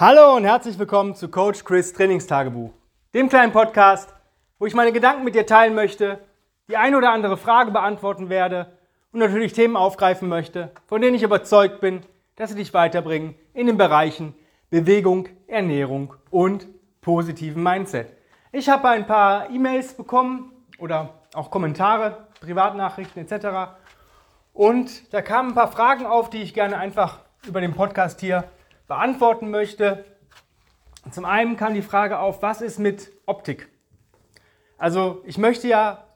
Hallo und herzlich willkommen zu Coach Chris Trainingstagebuch, dem kleinen Podcast, wo ich meine Gedanken mit dir teilen möchte, die ein oder andere Frage beantworten werde und natürlich Themen aufgreifen möchte, von denen ich überzeugt bin, dass sie dich weiterbringen in den Bereichen Bewegung, Ernährung und positiven Mindset. Ich habe ein paar E-Mails bekommen oder auch Kommentare, Privatnachrichten etc. Und da kamen ein paar Fragen auf, die ich gerne einfach über den Podcast hier beantworten möchte. Zum einen kam die Frage auf, was ist mit Optik? Also ich möchte ja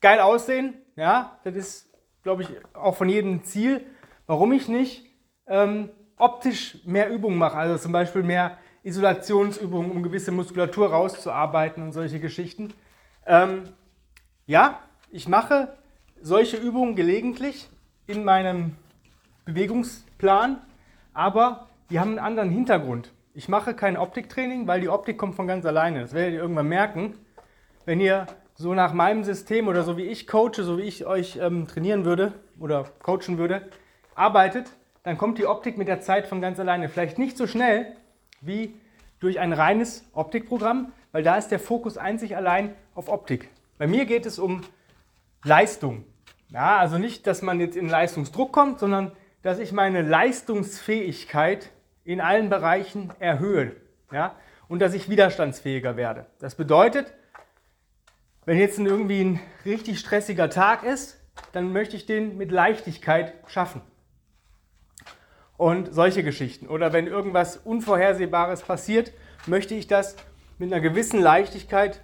geil aussehen, ja, das ist, glaube ich, auch von jedem Ziel. Warum ich nicht ähm, optisch mehr Übungen mache, also zum Beispiel mehr Isolationsübungen, um gewisse Muskulatur rauszuarbeiten und solche Geschichten. Ähm, ja, ich mache solche Übungen gelegentlich in meinem Bewegungsplan, aber die haben einen anderen Hintergrund. Ich mache kein Optiktraining, weil die Optik kommt von ganz alleine. Das werdet ihr irgendwann merken. Wenn ihr so nach meinem System oder so wie ich coache, so wie ich euch ähm, trainieren würde oder coachen würde, arbeitet, dann kommt die Optik mit der Zeit von ganz alleine. Vielleicht nicht so schnell wie durch ein reines Optikprogramm, weil da ist der Fokus einzig allein auf Optik. Bei mir geht es um Leistung. Ja, also nicht, dass man jetzt in Leistungsdruck kommt, sondern dass ich meine Leistungsfähigkeit in allen Bereichen erhöhe ja? und dass ich widerstandsfähiger werde. Das bedeutet, wenn jetzt irgendwie ein richtig stressiger Tag ist, dann möchte ich den mit Leichtigkeit schaffen. Und solche Geschichten. Oder wenn irgendwas Unvorhersehbares passiert, möchte ich das mit einer gewissen Leichtigkeit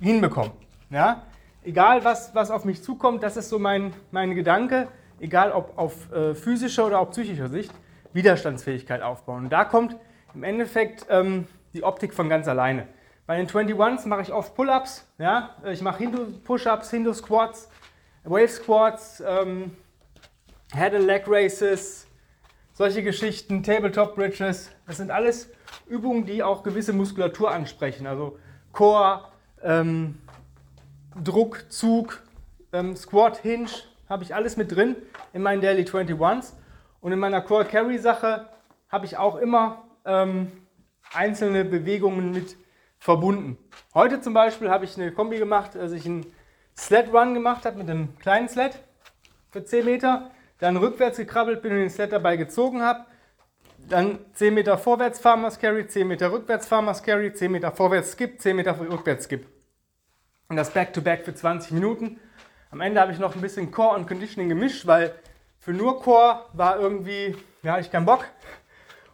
hinbekommen. Ja? Egal, was, was auf mich zukommt, das ist so mein, mein Gedanke egal ob auf äh, physischer oder auf psychischer Sicht, Widerstandsfähigkeit aufbauen. Und da kommt im Endeffekt ähm, die Optik von ganz alleine. Bei den 21s mache ich oft Pull-Ups, ja? ich mache Hindu-Push-Ups, Hindu-Squats, Wave-Squats, ähm, Head and Leg Races, solche Geschichten, Tabletop Bridges. Das sind alles Übungen, die auch gewisse Muskulatur ansprechen. Also Core, ähm, Druck, Zug, ähm, Squat, Hinge, habe ich alles mit drin in meinen Daily 21s. Und in meiner Core Carry Sache habe ich auch immer ähm, einzelne Bewegungen mit verbunden. Heute zum Beispiel habe ich eine Kombi gemacht, dass ich einen Sled Run gemacht habe mit einem kleinen Sled für 10 Meter, dann rückwärts gekrabbelt bin und den Sled dabei gezogen habe, dann 10 Meter vorwärts Farmers Carry, 10 Meter rückwärts Farmers Carry, 10 Meter vorwärts Skip, 10 Meter rückwärts Skip. Und das Back-to-Back -back für 20 Minuten. Am Ende habe ich noch ein bisschen Core und Conditioning gemischt, weil für nur Core war irgendwie, ja, ich keinen Bock.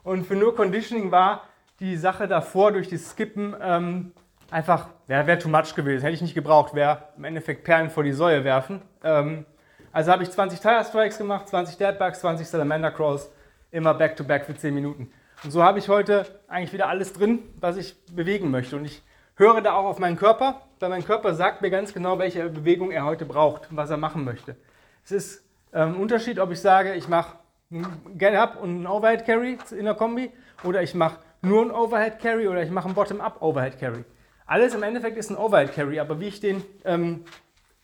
Und für nur Conditioning war die Sache davor durch das Skippen ähm, einfach, ja, wäre too much gewesen. Hätte ich nicht gebraucht, wäre im Endeffekt Perlen vor die Säue werfen. Ähm, also habe ich 20 Tire Strikes gemacht, 20 Deadbugs, 20 Salamander Crawls, immer back-to-back -back für 10 Minuten. Und so habe ich heute eigentlich wieder alles drin, was ich bewegen möchte. Und ich höre da auch auf meinen Körper, weil mein Körper sagt mir ganz genau, welche Bewegung er heute braucht und was er machen möchte. Es ist ähm, ein Unterschied, ob ich sage, ich mache einen Get-Up und einen Overhead Carry in der Kombi oder ich mache nur einen Overhead Carry oder ich mache einen Bottom-Up Overhead Carry. Alles im Endeffekt ist ein Overhead Carry, aber wie ich den ähm,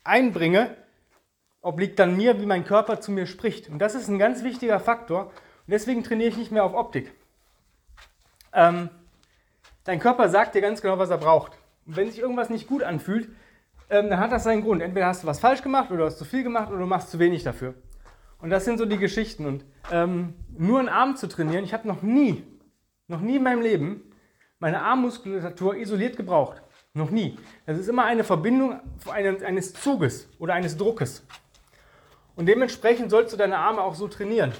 einbringe, obliegt dann mir, wie mein Körper zu mir spricht. Und das ist ein ganz wichtiger Faktor. Und deswegen trainiere ich nicht mehr auf Optik. Ähm, Dein Körper sagt dir ganz genau, was er braucht. Wenn sich irgendwas nicht gut anfühlt, ähm, dann hat das seinen Grund. Entweder hast du was falsch gemacht oder hast zu viel gemacht oder du machst zu wenig dafür. Und das sind so die Geschichten. Und ähm, nur einen Arm zu trainieren, ich habe noch nie, noch nie in meinem Leben meine Armmuskulatur isoliert gebraucht. Noch nie. Das ist immer eine Verbindung eines Zuges oder eines Druckes. Und dementsprechend sollst du deine Arme auch so trainieren.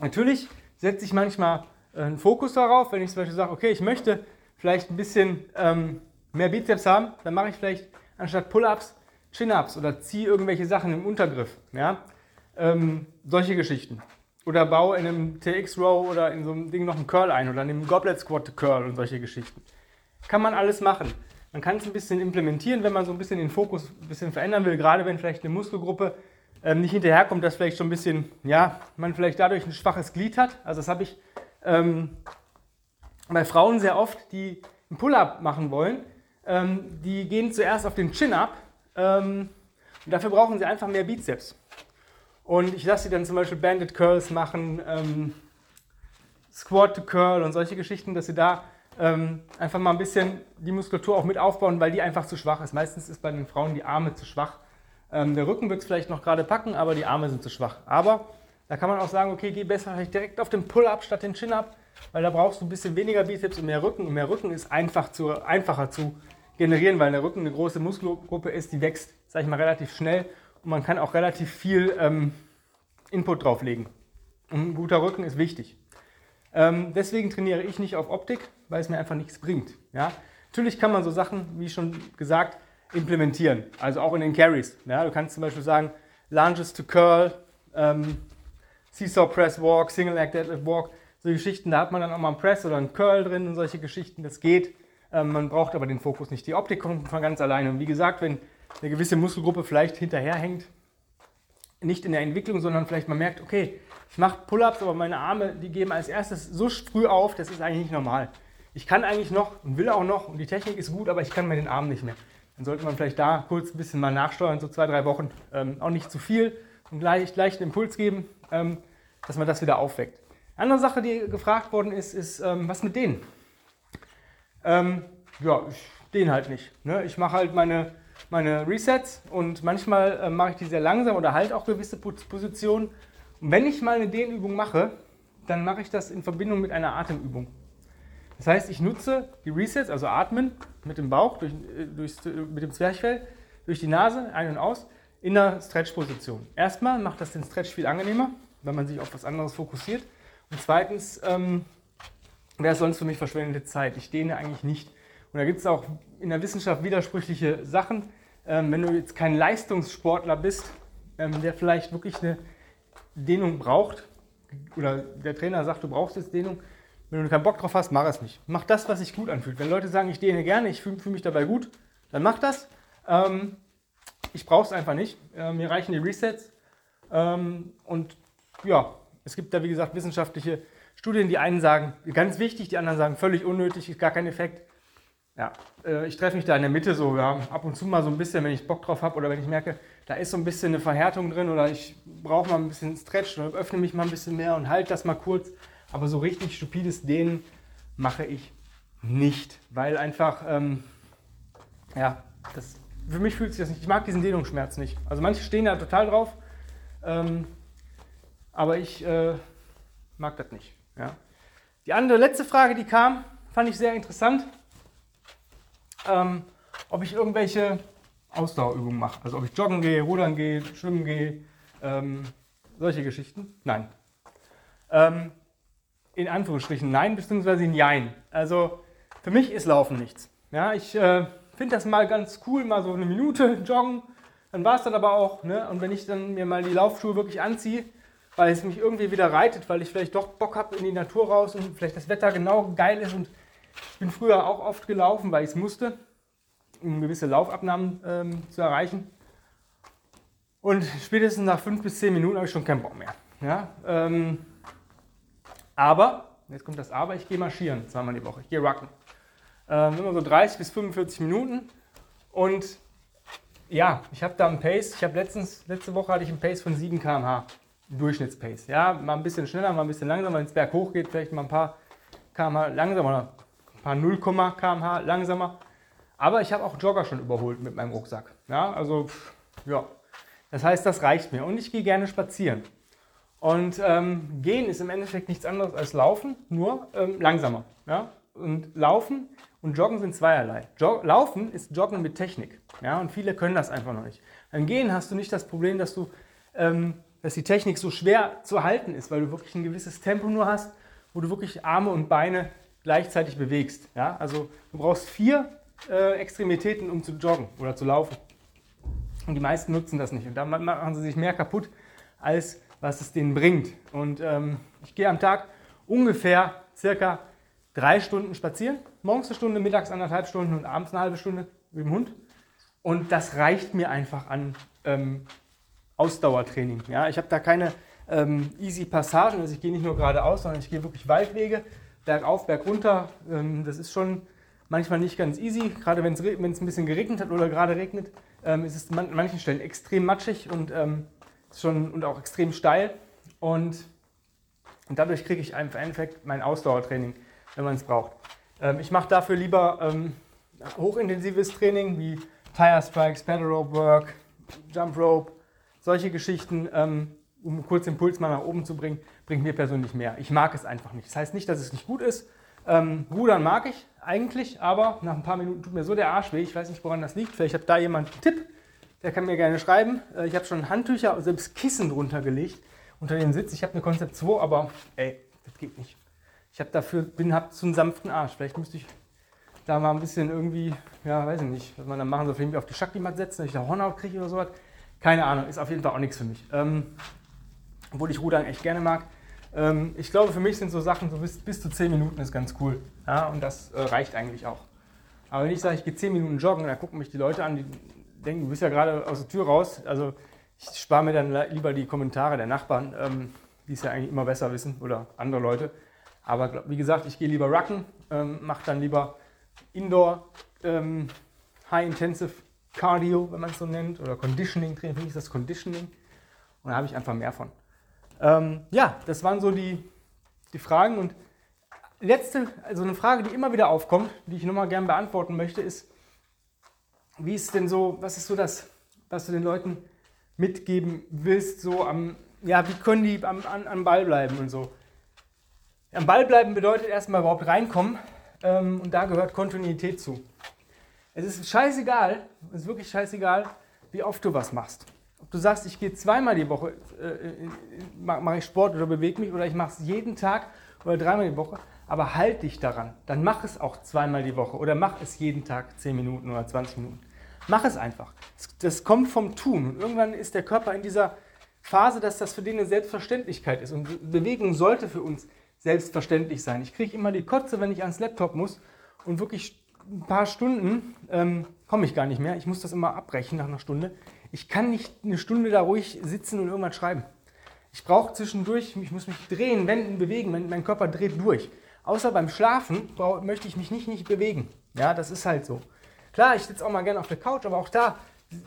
Natürlich setze ich manchmal einen Fokus darauf. Wenn ich zum Beispiel sage, okay, ich möchte vielleicht ein bisschen ähm, mehr Bizeps haben, dann mache ich vielleicht anstatt Pull-ups Chin-ups oder ziehe irgendwelche Sachen im Untergriff. Ja? Ähm, solche Geschichten. Oder baue in einem TX-Row oder in so einem Ding noch einen Curl ein oder in einem Goblet Squat Curl und solche Geschichten. Kann man alles machen. Man kann es ein bisschen implementieren, wenn man so ein bisschen den Fokus ein bisschen verändern will, gerade wenn vielleicht eine Muskelgruppe ähm, nicht hinterherkommt, dass vielleicht schon ein bisschen, ja, man vielleicht dadurch ein schwaches Glied hat. Also das habe ich ähm, bei Frauen sehr oft, die einen Pull-up machen wollen, ähm, die gehen zuerst auf den Chin-up ähm, und dafür brauchen sie einfach mehr Bizeps. Und ich lasse sie dann zum Beispiel Banded Curls machen, ähm, Squat to Curl und solche Geschichten, dass sie da ähm, einfach mal ein bisschen die Muskulatur auch mit aufbauen, weil die einfach zu schwach ist. Meistens ist bei den Frauen die Arme zu schwach. Ähm, der Rücken wird es vielleicht noch gerade packen, aber die Arme sind zu schwach. Aber da kann man auch sagen, okay, geh besser vielleicht direkt auf den Pull-Up statt den Chin-Up, weil da brauchst du ein bisschen weniger Bizeps und mehr Rücken. Und mehr Rücken ist einfach zu, einfacher zu generieren, weil der Rücken eine große Muskelgruppe ist, die wächst, sag ich mal, relativ schnell und man kann auch relativ viel ähm, Input drauflegen. Und ein guter Rücken ist wichtig. Ähm, deswegen trainiere ich nicht auf Optik, weil es mir einfach nichts bringt. Ja? Natürlich kann man so Sachen, wie schon gesagt, implementieren, also auch in den Carries. Ja? Du kannst zum Beispiel sagen, Lunges to Curl, ähm, Seesaw Press Walk, Single Leg Deadlift Walk, so Geschichten, da hat man dann auch mal einen Press oder einen Curl drin und solche Geschichten, das geht. Ähm, man braucht aber den Fokus nicht. Die Optik kommt von ganz alleine. Und wie gesagt, wenn eine gewisse Muskelgruppe vielleicht hinterherhängt, nicht in der Entwicklung, sondern vielleicht man merkt, okay, ich mache Pull-ups, aber meine Arme, die geben als erstes so früh auf, das ist eigentlich nicht normal. Ich kann eigentlich noch und will auch noch und die Technik ist gut, aber ich kann mit den Armen nicht mehr. Dann sollte man vielleicht da kurz ein bisschen mal nachsteuern, so zwei, drei Wochen. Ähm, auch nicht zu viel und gleich, leichten Impuls geben, ähm, dass man das wieder aufweckt. Andere Sache, die gefragt worden ist, ist, ähm, was mit denen? Ähm, ja, ich den halt nicht. Ne? Ich mache halt meine meine Resets und manchmal äh, mache ich die sehr langsam oder halt auch gewisse Positionen. Und wenn ich mal eine Dehnübung mache, dann mache ich das in Verbindung mit einer Atemübung. Das heißt, ich nutze die Resets, also Atmen mit dem Bauch, durch, äh, durch, mit dem Zwerchfell, durch die Nase, ein und aus, in der Stretch-Position. Erstmal macht das den Stretch viel angenehmer, wenn man sich auf was anderes fokussiert. Und zweitens ähm, wäre sonst für mich verschwendete Zeit. Ich dehne eigentlich nicht. Und da gibt es auch in der Wissenschaft widersprüchliche Sachen. Ähm, wenn du jetzt kein Leistungssportler bist, ähm, der vielleicht wirklich eine Dehnung braucht, oder der Trainer sagt, du brauchst jetzt Dehnung, wenn du keinen Bock drauf hast, mach es nicht. Mach das, was sich gut anfühlt. Wenn Leute sagen, ich dehne gerne, ich fühle fühl mich dabei gut, dann mach das. Ähm, ich brauche es einfach nicht. Äh, mir reichen die Resets. Ähm, und ja, es gibt da, wie gesagt, wissenschaftliche Studien, die einen sagen, ganz wichtig, die anderen sagen, völlig unnötig, ist gar kein Effekt. Ja, äh, ich treffe mich da in der Mitte so, ja, ab und zu mal so ein bisschen, wenn ich Bock drauf habe oder wenn ich merke, da ist so ein bisschen eine Verhärtung drin oder ich brauche mal ein bisschen Stretch oder öffne mich mal ein bisschen mehr und halte das mal kurz. Aber so richtig stupides Dehnen mache ich nicht, weil einfach, ähm, ja, das, für mich fühlt sich das nicht, ich mag diesen Dehnungsschmerz nicht. Also manche stehen da total drauf, ähm, aber ich äh, mag das nicht. Ja. Die andere letzte Frage, die kam, fand ich sehr interessant ähm, ob ich irgendwelche Ausdauerübungen mache. Also ob ich joggen gehe, rudern gehe, schwimmen gehe, ähm, solche Geschichten. Nein. Ähm, in Anführungsstrichen nein, beziehungsweise in jein. Also für mich ist Laufen nichts. Ja, ich äh, finde das mal ganz cool, mal so eine Minute joggen. Dann war es dann aber auch. Ne? Und wenn ich dann mir mal die Laufschuhe wirklich anziehe, weil es mich irgendwie wieder reitet, weil ich vielleicht doch Bock habe in die Natur raus und vielleicht das Wetter genau geil ist und ich bin früher auch oft gelaufen, weil ich es musste, um gewisse Laufabnahmen ähm, zu erreichen. Und spätestens nach fünf bis zehn Minuten habe ich schon keinen Bock mehr. Ja? Ähm, aber, jetzt kommt das Aber, ich gehe marschieren zweimal die Woche. Ich gehe rucken. Ähm, immer so 30 bis 45 Minuten. Und ja, ich habe da einen Pace. Ich habe letztens, letzte Woche hatte ich einen Pace von 7 km/h. Durchschnittspace. Ja, mal ein bisschen schneller, mal ein bisschen langsamer. Wenn es berghoch geht, vielleicht mal ein paar km/h langsamer paar 0, km/h langsamer. Aber ich habe auch Jogger schon überholt mit meinem Rucksack. Ja, also ja, das heißt, das reicht mir. Und ich gehe gerne spazieren. Und ähm, gehen ist im Endeffekt nichts anderes als laufen, nur ähm, langsamer. Ja? Und laufen und joggen sind zweierlei. Jog laufen ist Joggen mit Technik. Ja? Und viele können das einfach noch nicht. Beim Gehen hast du nicht das Problem, dass du ähm, dass die Technik so schwer zu halten ist, weil du wirklich ein gewisses Tempo nur hast, wo du wirklich Arme und Beine gleichzeitig bewegst. Ja? Also du brauchst vier äh, Extremitäten, um zu joggen oder zu laufen. Und die meisten nutzen das nicht. Und da machen sie sich mehr kaputt, als was es denen bringt. Und ähm, ich gehe am Tag ungefähr circa drei Stunden spazieren. Morgens eine Stunde, mittags anderthalb Stunden und abends eine halbe Stunde mit dem Hund. Und das reicht mir einfach an ähm, Ausdauertraining. Ja? Ich habe da keine ähm, easy Passagen, also ich gehe nicht nur geradeaus, sondern ich gehe wirklich Waldwege bergauf, bergunter. Ähm, das ist schon manchmal nicht ganz easy, gerade wenn es ein bisschen geregnet hat oder gerade regnet, ähm, ist es an manchen Stellen extrem matschig und, ähm, schon, und auch extrem steil. Und Und dadurch kriege ich im Endeffekt mein Ausdauertraining, wenn man es braucht. Ähm, ich mache dafür lieber ähm, hochintensives Training wie Tire Strikes, Pedal Rope Work, Jump Rope, solche Geschichten, ähm, um kurz den Puls mal nach oben zu bringen, bringt mir persönlich mehr. Ich mag es einfach nicht. Das heißt nicht, dass es nicht gut ist. Ähm, Rudern mag ich eigentlich, aber nach ein paar Minuten tut mir so der Arsch weh. Ich weiß nicht, woran das liegt. Vielleicht hat da jemand einen Tipp. Der kann mir gerne schreiben. Äh, ich habe schon Handtücher, selbst Kissen drunter gelegt unter den Sitz. Ich habe eine Konzept 2, aber ey, das geht nicht. Ich habe dafür, bin, hab so einen sanften Arsch. Vielleicht müsste ich da mal ein bisschen irgendwie, ja, weiß ich nicht, was man dann machen soll, irgendwie auf die Shakti-Mat setzen, dass ich da Hornhaut kriege oder sowas. Keine Ahnung, ist auf jeden Fall auch nichts für mich. Ähm, obwohl ich Rudern echt gerne mag. Ähm, ich glaube, für mich sind so Sachen, so bis, bis zu 10 Minuten ist ganz cool. Ja, und das äh, reicht eigentlich auch. Aber wenn ich sage, ich gehe 10 Minuten joggen, dann gucken mich die Leute an, die denken, du bist ja gerade aus der Tür raus. Also ich spare mir dann lieber die Kommentare der Nachbarn, ähm, die es ja eigentlich immer besser wissen, oder andere Leute. Aber wie gesagt, ich gehe lieber Rucken, ähm, mache dann lieber Indoor ähm, High Intensive Cardio, wenn man es so nennt, oder Conditioning Training, finde ich das Conditioning. Und da habe ich einfach mehr von. Ähm, ja, das waren so die, die Fragen. Und letzte, also eine Frage, die immer wieder aufkommt, die ich nochmal gerne beantworten möchte, ist, wie ist denn so, was ist so das, was du den Leuten mitgeben willst, so am, ja, wie können die am, an, am Ball bleiben und so. Am Ball bleiben bedeutet erstmal überhaupt reinkommen ähm, und da gehört Kontinuität zu. Es ist scheißegal, es ist wirklich scheißegal, wie oft du was machst. Ob du sagst, ich gehe zweimal die Woche, äh, mache ich Sport oder bewege mich oder ich mache es jeden Tag oder dreimal die Woche, aber halt dich daran. Dann mach es auch zweimal die Woche oder mach es jeden Tag 10 Minuten oder 20 Minuten. Mach es einfach. Das kommt vom Tun. Und irgendwann ist der Körper in dieser Phase, dass das für den eine Selbstverständlichkeit ist. Und Bewegung sollte für uns selbstverständlich sein. Ich kriege immer die Kotze, wenn ich ans Laptop muss und wirklich ein paar Stunden ähm, komme ich gar nicht mehr. Ich muss das immer abbrechen nach einer Stunde. Ich kann nicht eine Stunde da ruhig sitzen und irgendwas schreiben. Ich brauche zwischendurch, ich muss mich drehen, wenden, bewegen. Mein, mein Körper dreht durch. Außer beim Schlafen möchte ich mich nicht, nicht bewegen. Ja, das ist halt so. Klar, ich sitze auch mal gerne auf der Couch, aber auch da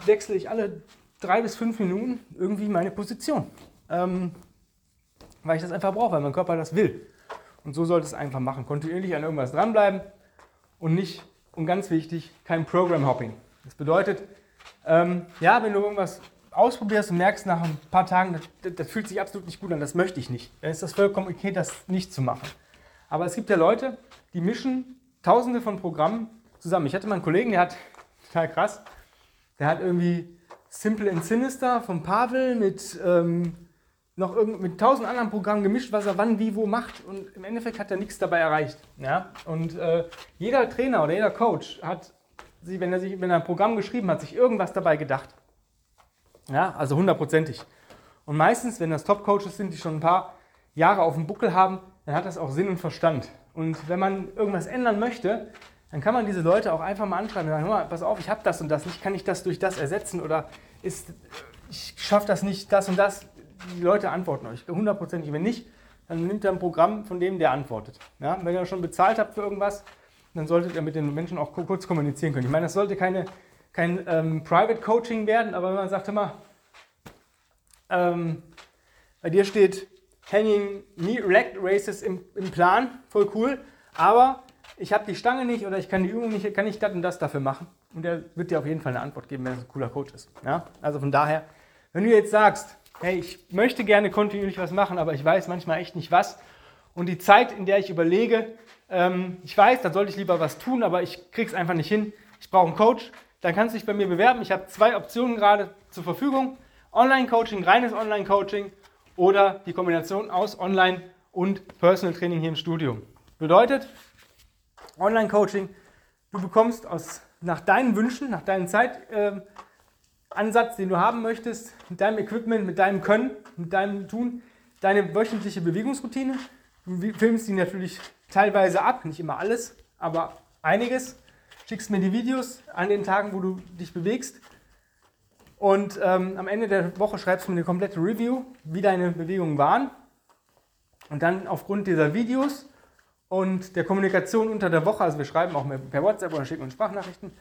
wechsle ich alle drei bis fünf Minuten irgendwie meine Position. Ähm, weil ich das einfach brauche, weil mein Körper das will. Und so sollte es einfach machen. Kontinuierlich an irgendwas dranbleiben und nicht, und ganz wichtig, kein Program Hopping. Das bedeutet, ähm, ja, wenn du irgendwas ausprobierst und merkst nach ein paar Tagen, das, das, fühlt sich absolut nicht gut an, das möchte ich nicht, dann ist das vollkommen okay, das nicht zu machen. Aber es gibt ja Leute, die mischen tausende von Programmen zusammen. Ich hatte mal einen Kollegen, der hat, total krass, der hat irgendwie Simple and Sinister von Pavel mit ähm, noch irgend, mit tausend anderen Programmen gemischt, was er wann, wie, wo macht. Und im Endeffekt hat er nichts dabei erreicht. Ja? Und äh, jeder Trainer oder jeder Coach hat, sich, wenn, er sich, wenn er ein Programm geschrieben hat, sich irgendwas dabei gedacht. Ja, also hundertprozentig. Und meistens, wenn das Top-Coaches sind, die schon ein paar Jahre auf dem Buckel haben, dann hat das auch Sinn und Verstand. Und wenn man irgendwas ändern möchte, dann kann man diese Leute auch einfach mal anschreiben und sagen, mal, pass auf, ich habe das und das nicht, kann ich das durch das ersetzen oder ist, ich schaffe das nicht, das und das. Die Leute antworten euch, hundertprozentig. Wenn nicht, dann nimmt ihr ein Programm von dem, der antwortet. Ja? Wenn ihr schon bezahlt habt für irgendwas, dann solltet ihr mit den Menschen auch kurz kommunizieren können. Ich meine, das sollte keine, kein ähm, Private Coaching werden, aber wenn man sagt immer, ähm, bei dir steht Hanging Knee Leg Races im, im Plan, voll cool, aber ich habe die Stange nicht oder ich kann die Übung nicht, kann ich das und das dafür machen. Und der wird dir auf jeden Fall eine Antwort geben, wenn er ein cooler Coach ist. Ja? Also von daher, wenn du jetzt sagst, hey, ich möchte gerne kontinuierlich was machen, aber ich weiß manchmal echt nicht was. Und die Zeit, in der ich überlege, ähm, ich weiß, da sollte ich lieber was tun, aber ich kriege es einfach nicht hin. Ich brauche einen Coach. Dann kannst du dich bei mir bewerben. Ich habe zwei Optionen gerade zur Verfügung. Online-Coaching, reines Online-Coaching oder die Kombination aus Online und Personal Training hier im Studio. Bedeutet, Online-Coaching. Du bekommst aus, nach deinen Wünschen, nach deinem Zeitansatz, äh, den du haben möchtest, mit deinem Equipment, mit deinem Können, mit deinem Tun, deine wöchentliche Bewegungsroutine. Du filmst die natürlich teilweise ab, nicht immer alles, aber einiges. Schickst mir die Videos an den Tagen, wo du dich bewegst. Und ähm, am Ende der Woche schreibst du mir eine komplette Review, wie deine Bewegungen waren. Und dann aufgrund dieser Videos und der Kommunikation unter der Woche, also wir schreiben auch per WhatsApp oder schicken uns Sprachnachrichten.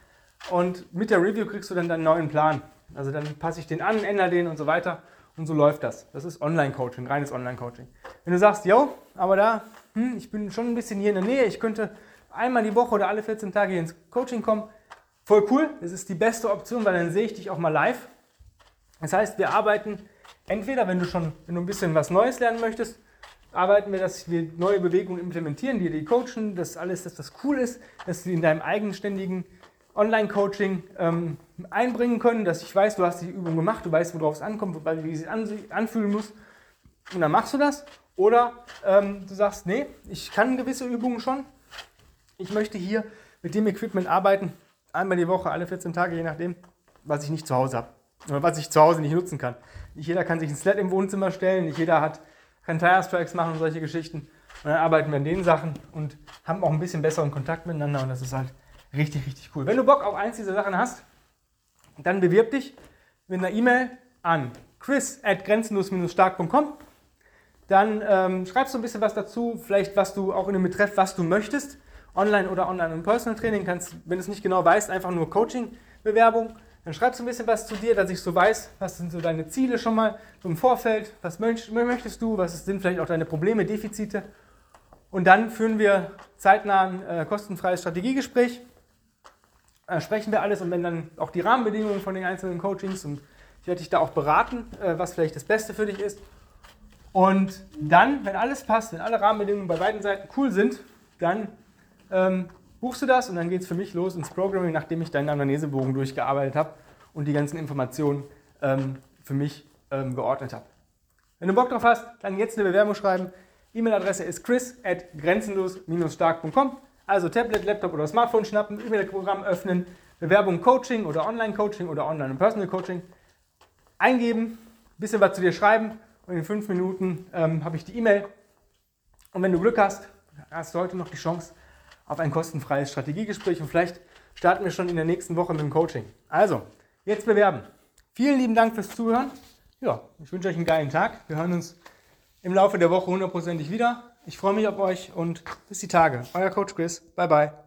Und mit der Review kriegst du dann deinen neuen Plan. Also dann passe ich den an, ändere den und so weiter. Und so läuft das. Das ist Online-Coaching, reines Online-Coaching. Wenn du sagst, yo, aber da, hm, ich bin schon ein bisschen hier in der Nähe, ich könnte einmal die Woche oder alle 14 Tage hier ins Coaching kommen, voll cool. Das ist die beste Option, weil dann sehe ich dich auch mal live. Das heißt, wir arbeiten entweder, wenn du schon, wenn du ein bisschen was Neues lernen möchtest, arbeiten wir, dass wir neue Bewegungen implementieren, die die coachen, dass alles, dass das cool ist, dass du in deinem eigenständigen Online-Coaching ähm, einbringen können, dass ich weiß, du hast die Übung gemacht, du weißt, worauf es ankommt, wie sie anfühlen muss. Und dann machst du das. Oder ähm, du sagst, nee, ich kann gewisse Übungen schon. Ich möchte hier mit dem Equipment arbeiten, einmal die Woche, alle 14 Tage, je nachdem, was ich nicht zu Hause habe. Oder was ich zu Hause nicht nutzen kann. Nicht jeder kann sich ein Sled im Wohnzimmer stellen, nicht jeder hat, kann Tire Strikes machen und solche Geschichten. Und dann arbeiten wir an den Sachen und haben auch ein bisschen besseren Kontakt miteinander und das ist halt Richtig, richtig cool. Wenn du Bock auf eins dieser Sachen hast, dann bewirb dich mit einer E-Mail an chris at grenzenlos-stark.com. Dann ähm, schreibst du ein bisschen was dazu, vielleicht was du auch in dem Betreff, was du möchtest, online oder online und Personal Training. Kannst, wenn du es nicht genau weißt, einfach nur Coaching-Bewerbung. Dann schreibst du ein bisschen was zu dir, dass ich so weiß, was sind so deine Ziele schon mal im Vorfeld, was möchtest du, was sind vielleicht auch deine Probleme, Defizite. Und dann führen wir zeitnah ein äh, kostenfreies Strategiegespräch äh, sprechen wir alles und wenn dann auch die Rahmenbedingungen von den einzelnen Coachings und ich werde dich da auch beraten, äh, was vielleicht das Beste für dich ist. Und dann, wenn alles passt, wenn alle Rahmenbedingungen bei beiden Seiten cool sind, dann ähm, buchst du das und dann geht es für mich los ins Programming, nachdem ich deinen Anamnesebogen durchgearbeitet habe und die ganzen Informationen ähm, für mich ähm, geordnet habe. Wenn du Bock drauf hast, dann jetzt eine Bewerbung schreiben. E-Mail-Adresse ist chris at grenzenlos-stark.com. Also Tablet, Laptop oder Smartphone schnappen, E-Mail-Programm öffnen, Bewerbung Coaching oder Online-Coaching oder Online- und Personal-Coaching eingeben, ein bisschen was zu dir schreiben und in fünf Minuten ähm, habe ich die E-Mail. Und wenn du Glück hast, hast du heute noch die Chance auf ein kostenfreies Strategiegespräch und vielleicht starten wir schon in der nächsten Woche mit dem Coaching. Also, jetzt bewerben. Vielen lieben Dank fürs Zuhören. Ja, ich wünsche euch einen geilen Tag. Wir hören uns im Laufe der Woche hundertprozentig wieder. Ich freue mich auf euch und bis die Tage. Euer Coach Chris. Bye bye.